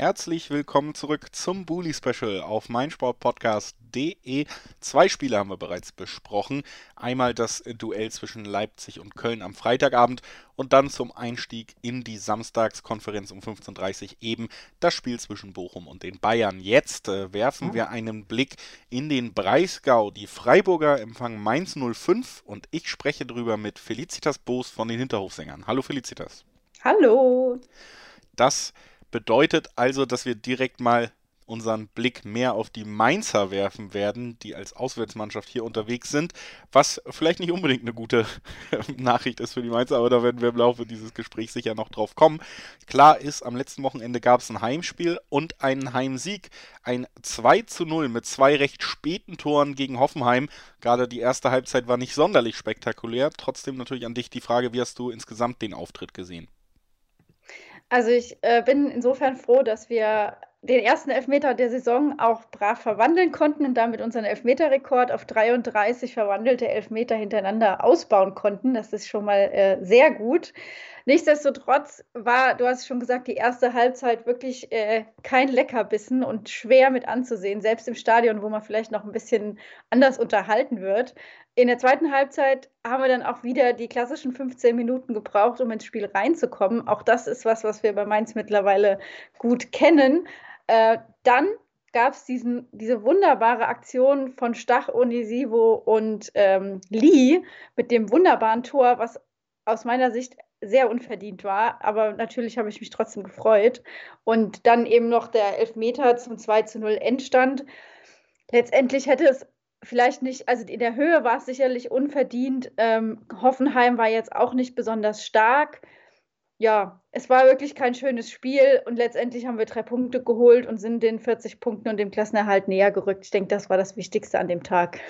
Herzlich willkommen zurück zum Bully Special auf meinsportpodcast.de. Zwei Spiele haben wir bereits besprochen. Einmal das Duell zwischen Leipzig und Köln am Freitagabend und dann zum Einstieg in die Samstagskonferenz um 15.30 Uhr eben das Spiel zwischen Bochum und den Bayern. Jetzt äh, werfen wir einen Blick in den Breisgau. Die Freiburger empfangen Mainz 05 und ich spreche drüber mit Felicitas Boos von den Hinterhofsängern. Hallo Felicitas. Hallo. Das Bedeutet also, dass wir direkt mal unseren Blick mehr auf die Mainzer werfen werden, die als Auswärtsmannschaft hier unterwegs sind, was vielleicht nicht unbedingt eine gute Nachricht ist für die Mainzer, aber da werden wir im Laufe dieses Gesprächs sicher noch drauf kommen. Klar ist, am letzten Wochenende gab es ein Heimspiel und einen Heimsieg. Ein 2 zu 0 mit zwei recht späten Toren gegen Hoffenheim. Gerade die erste Halbzeit war nicht sonderlich spektakulär. Trotzdem natürlich an dich die Frage, wie hast du insgesamt den Auftritt gesehen? Also ich äh, bin insofern froh, dass wir den ersten Elfmeter der Saison auch brav verwandeln konnten und damit unseren Elfmeterrekord auf 33 verwandelte Elfmeter hintereinander ausbauen konnten. Das ist schon mal äh, sehr gut. Nichtsdestotrotz war, du hast schon gesagt, die erste Halbzeit wirklich äh, kein Leckerbissen und schwer mit anzusehen, selbst im Stadion, wo man vielleicht noch ein bisschen anders unterhalten wird. In der zweiten Halbzeit haben wir dann auch wieder die klassischen 15 Minuten gebraucht, um ins Spiel reinzukommen. Auch das ist was, was wir bei Mainz mittlerweile gut kennen. Äh, dann gab es diese wunderbare Aktion von Stach, Onisivo und ähm, Lee mit dem wunderbaren Tor, was aus meiner Sicht sehr unverdient war, aber natürlich habe ich mich trotzdem gefreut. Und dann eben noch der Elfmeter zum 2 zu 0 Endstand. Letztendlich hätte es vielleicht nicht, also in der Höhe war es sicherlich unverdient. Ähm, Hoffenheim war jetzt auch nicht besonders stark. Ja, es war wirklich kein schönes Spiel und letztendlich haben wir drei Punkte geholt und sind den 40 Punkten und dem Klassenerhalt näher gerückt. Ich denke, das war das Wichtigste an dem Tag.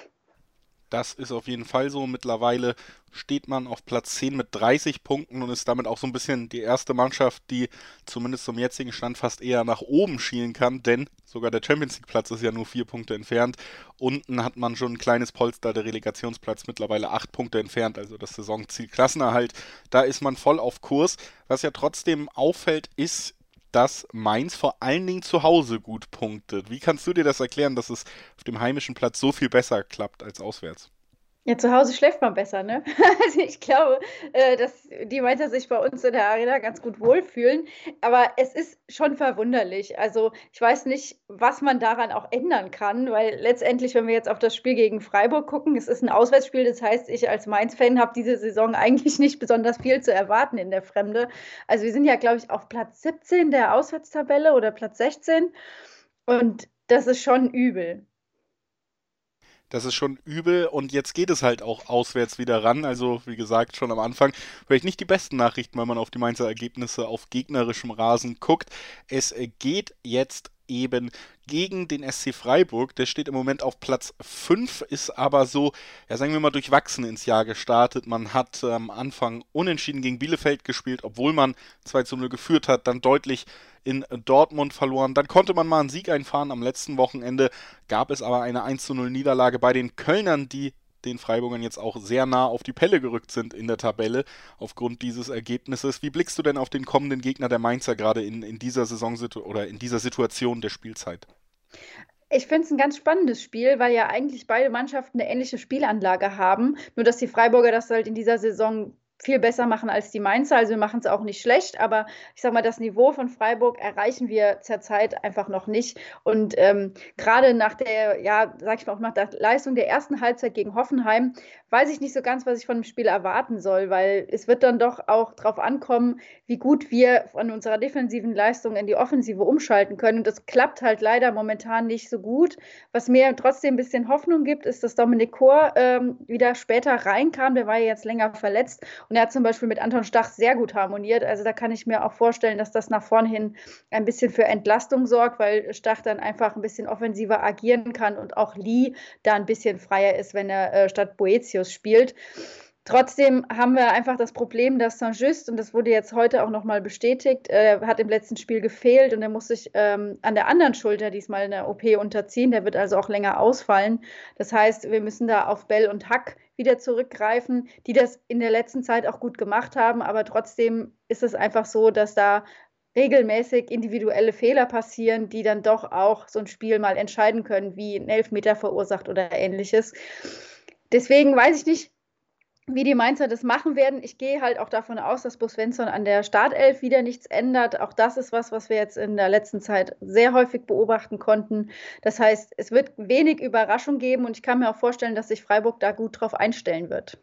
Das ist auf jeden Fall so. Mittlerweile steht man auf Platz 10 mit 30 Punkten und ist damit auch so ein bisschen die erste Mannschaft, die zumindest zum jetzigen Stand fast eher nach oben schielen kann, denn sogar der Champions League Platz ist ja nur vier Punkte entfernt. Unten hat man schon ein kleines Polster, der Relegationsplatz mittlerweile acht Punkte entfernt, also das Saisonziel Klassenerhalt. Da ist man voll auf Kurs. Was ja trotzdem auffällt, ist, dass Mainz vor allen Dingen zu Hause gut punktet. Wie kannst du dir das erklären, dass es auf dem heimischen Platz so viel besser klappt als auswärts? Ja, zu Hause schläft man besser, ne? Also ich glaube, äh, dass die Mainzer sich bei uns in der Arena ganz gut wohlfühlen. Aber es ist schon verwunderlich. Also ich weiß nicht, was man daran auch ändern kann, weil letztendlich, wenn wir jetzt auf das Spiel gegen Freiburg gucken, es ist ein Auswärtsspiel, das heißt, ich als Mainz-Fan habe diese Saison eigentlich nicht besonders viel zu erwarten in der Fremde. Also wir sind ja, glaube ich, auf Platz 17 der Auswärtstabelle oder Platz 16. Und das ist schon übel. Das ist schon übel und jetzt geht es halt auch auswärts wieder ran. Also, wie gesagt, schon am Anfang vielleicht nicht die besten Nachrichten, wenn man auf die Mainzer Ergebnisse auf gegnerischem Rasen guckt. Es geht jetzt eben gegen den SC Freiburg. Der steht im Moment auf Platz 5, ist aber so, ja, sagen wir mal, durchwachsen ins Jahr gestartet. Man hat am Anfang unentschieden gegen Bielefeld gespielt, obwohl man 2 zu 0 geführt hat, dann deutlich in Dortmund verloren. Dann konnte man mal einen Sieg einfahren. Am letzten Wochenende gab es aber eine 1 zu 0 Niederlage bei den Kölnern, die den Freiburgern jetzt auch sehr nah auf die Pelle gerückt sind in der Tabelle aufgrund dieses Ergebnisses. Wie blickst du denn auf den kommenden Gegner der Mainzer gerade in, in dieser Saison oder in dieser Situation der Spielzeit? Ich finde es ein ganz spannendes Spiel, weil ja eigentlich beide Mannschaften eine ähnliche Spielanlage haben. Nur dass die Freiburger das halt in dieser Saison viel besser machen als die Mainzer. Also wir machen es auch nicht schlecht, aber ich sage mal, das Niveau von Freiburg erreichen wir zurzeit einfach noch nicht. Und ähm, gerade nach der, ja, sag ich mal auch nach der Leistung der ersten Halbzeit gegen Hoffenheim, weiß ich nicht so ganz, was ich von dem Spiel erwarten soll, weil es wird dann doch auch darauf ankommen, wie gut wir von unserer defensiven Leistung in die Offensive umschalten können. Und das klappt halt leider momentan nicht so gut. Was mir trotzdem ein bisschen Hoffnung gibt, ist, dass Dominik Kor ähm, wieder später reinkam. Der war ja jetzt länger verletzt und er hat zum Beispiel mit Anton Stach sehr gut harmoniert. Also da kann ich mir auch vorstellen, dass das nach vorn hin ein bisschen für Entlastung sorgt, weil Stach dann einfach ein bisschen offensiver agieren kann und auch Lee da ein bisschen freier ist, wenn er äh, statt Boetius spielt. Trotzdem haben wir einfach das Problem, dass Saint-Just, und das wurde jetzt heute auch nochmal bestätigt, äh, hat im letzten Spiel gefehlt und er muss sich ähm, an der anderen Schulter diesmal in der OP unterziehen. Der wird also auch länger ausfallen. Das heißt, wir müssen da auf Bell und Hack wieder zurückgreifen, die das in der letzten Zeit auch gut gemacht haben. Aber trotzdem ist es einfach so, dass da regelmäßig individuelle Fehler passieren, die dann doch auch so ein Spiel mal entscheiden können, wie ein Elfmeter verursacht oder ähnliches. Deswegen weiß ich nicht, wie die Mainzer das machen werden. Ich gehe halt auch davon aus, dass Bo Svensson an der Startelf wieder nichts ändert. Auch das ist was, was wir jetzt in der letzten Zeit sehr häufig beobachten konnten. Das heißt, es wird wenig Überraschung geben und ich kann mir auch vorstellen, dass sich Freiburg da gut drauf einstellen wird.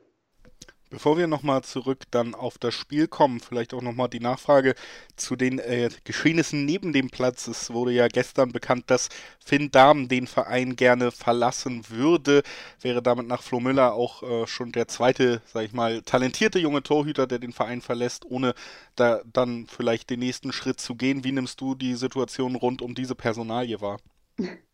Bevor wir nochmal zurück dann auf das Spiel kommen, vielleicht auch nochmal die Nachfrage zu den äh, Geschehnissen neben dem Platz. Es wurde ja gestern bekannt, dass Finn Dahm den Verein gerne verlassen würde. Wäre damit nach Flo Müller auch äh, schon der zweite, sag ich mal, talentierte junge Torhüter, der den Verein verlässt, ohne da dann vielleicht den nächsten Schritt zu gehen. Wie nimmst du die Situation rund um diese Personalie wahr?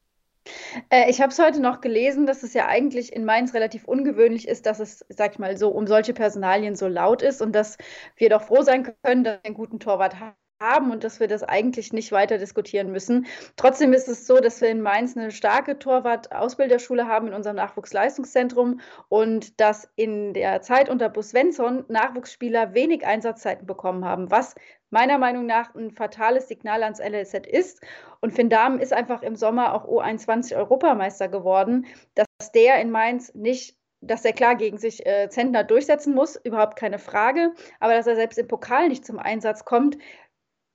Äh, ich habe es heute noch gelesen, dass es ja eigentlich in Mainz relativ ungewöhnlich ist, dass es, sag ich mal, so um solche Personalien so laut ist und dass wir doch froh sein können, dass wir einen guten Torwart haben und dass wir das eigentlich nicht weiter diskutieren müssen. Trotzdem ist es so, dass wir in Mainz eine starke Torwart-Ausbilderschule haben in unserem Nachwuchsleistungszentrum und dass in der Zeit unter Bus Svensson Nachwuchsspieler wenig Einsatzzeiten bekommen haben, was meiner Meinung nach ein fatales Signal ans LSZ ist. Und Finn Dahmen ist einfach im Sommer auch U21 Europameister geworden, dass der in Mainz nicht dass er klar gegen sich äh, Zentner durchsetzen muss, überhaupt keine Frage. Aber dass er selbst im Pokal nicht zum Einsatz kommt,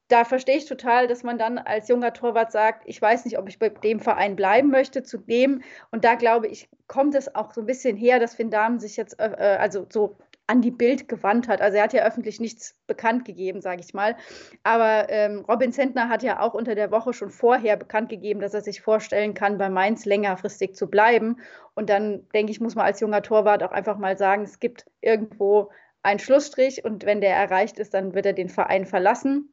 da verstehe ich total, dass man dann als junger Torwart sagt, ich weiß nicht, ob ich bei dem Verein bleiben möchte, zu dem. Und da glaube ich, kommt es auch so ein bisschen her, dass Finn Dahmen sich jetzt, äh, äh also so an die Bild gewandt hat. Also er hat ja öffentlich nichts bekannt gegeben, sage ich mal. Aber ähm, Robin Zentner hat ja auch unter der Woche schon vorher bekannt gegeben, dass er sich vorstellen kann, bei Mainz längerfristig zu bleiben. Und dann, denke ich, muss man als junger Torwart auch einfach mal sagen, es gibt irgendwo einen Schlussstrich und wenn der erreicht ist, dann wird er den Verein verlassen.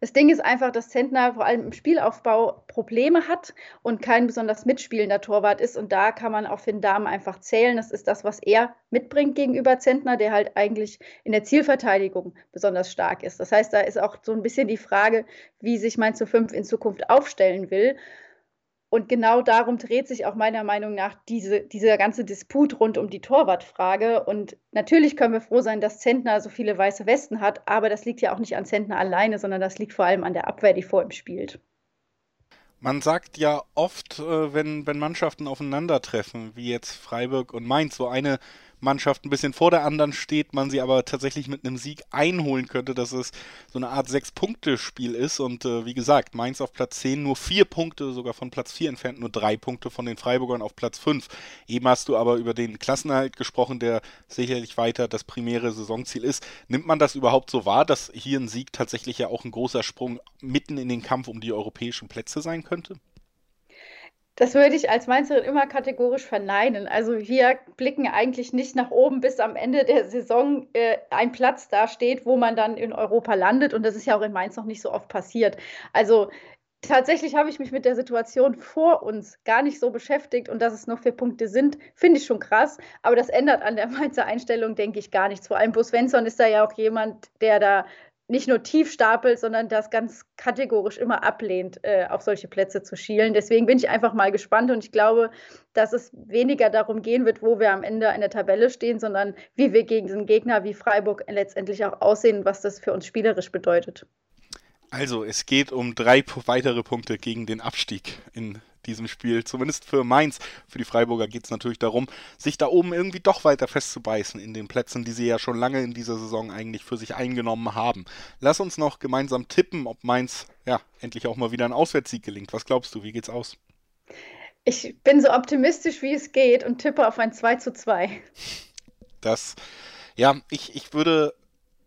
Das Ding ist einfach, dass Zentner vor allem im Spielaufbau Probleme hat und kein besonders mitspielender Torwart ist. Und da kann man auf Finn Dahmen einfach zählen. Das ist das, was er mitbringt gegenüber Zentner, der halt eigentlich in der Zielverteidigung besonders stark ist. Das heißt, da ist auch so ein bisschen die Frage, wie sich Mainz zu 5 in Zukunft aufstellen will. Und genau darum dreht sich auch meiner Meinung nach diese, dieser ganze Disput rund um die Torwartfrage. Und natürlich können wir froh sein, dass Zentner so viele weiße Westen hat, aber das liegt ja auch nicht an Zentner alleine, sondern das liegt vor allem an der Abwehr, die vor ihm spielt. Man sagt ja oft, äh, wenn, wenn Mannschaften aufeinandertreffen, wie jetzt Freiburg und Mainz, so eine Mannschaft ein bisschen vor der anderen steht, man sie aber tatsächlich mit einem Sieg einholen könnte, dass es so eine Art Sechs-Punkte-Spiel ist. Und äh, wie gesagt, Mainz auf Platz 10 nur vier Punkte, sogar von Platz 4 entfernt nur drei Punkte von den Freiburgern auf Platz 5. Eben hast du aber über den Klassenerhalt gesprochen, der sicherlich weiter das primäre Saisonziel ist. Nimmt man das überhaupt so wahr, dass hier ein Sieg tatsächlich ja auch ein großer Sprung mitten in den Kampf um die europäischen Plätze sein könnte? Das würde ich als Mainzerin immer kategorisch verneinen. Also wir blicken eigentlich nicht nach oben, bis am Ende der Saison äh, ein Platz da steht, wo man dann in Europa landet. Und das ist ja auch in Mainz noch nicht so oft passiert. Also tatsächlich habe ich mich mit der Situation vor uns gar nicht so beschäftigt und dass es noch vier Punkte sind, finde ich schon krass. Aber das ändert an der Mainzer Einstellung, denke ich, gar nichts. Vor allem Bus Svensson ist da ja auch jemand, der da nicht nur tief stapelt, sondern das ganz kategorisch immer ablehnt, äh, auf solche Plätze zu schielen. Deswegen bin ich einfach mal gespannt und ich glaube, dass es weniger darum gehen wird, wo wir am Ende in der Tabelle stehen, sondern wie wir gegen den Gegner wie Freiburg letztendlich auch aussehen, was das für uns spielerisch bedeutet. Also, es geht um drei weitere Punkte gegen den Abstieg in diesem Spiel. Zumindest für Mainz. Für die Freiburger geht es natürlich darum, sich da oben irgendwie doch weiter festzubeißen in den Plätzen, die sie ja schon lange in dieser Saison eigentlich für sich eingenommen haben. Lass uns noch gemeinsam tippen, ob Mainz ja endlich auch mal wieder ein Auswärtssieg gelingt. Was glaubst du? Wie geht's aus? Ich bin so optimistisch, wie es geht und tippe auf ein 2 zu 2. Das, ja, ich, ich würde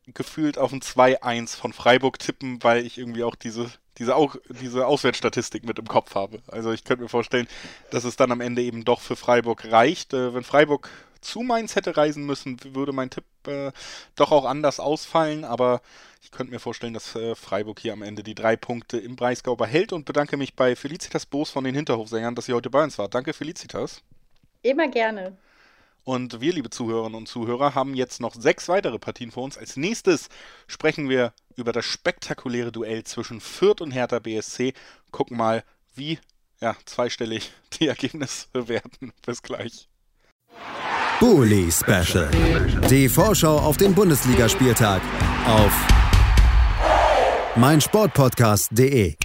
gefühlt auf ein 2-1 von Freiburg tippen, weil ich irgendwie auch diese diese, auch, diese Auswärtsstatistik mit im Kopf habe. Also ich könnte mir vorstellen, dass es dann am Ende eben doch für Freiburg reicht. Äh, wenn Freiburg zu Mainz hätte reisen müssen, würde mein Tipp äh, doch auch anders ausfallen, aber ich könnte mir vorstellen, dass äh, Freiburg hier am Ende die drei Punkte im Breisgau behält und bedanke mich bei Felicitas Boos von den Hinterhofsängern, dass sie heute bei uns war. Danke, Felicitas. Immer gerne. Und wir, liebe Zuhörerinnen und Zuhörer, haben jetzt noch sechs weitere Partien vor uns. Als nächstes sprechen wir über das spektakuläre Duell zwischen Fürth und Hertha BSC. Gucken mal, wie ja, zweistellig die Ergebnisse werden. Bis gleich. Bully Special. Die Vorschau auf den Bundesligaspieltag auf meinsportpodcast.de.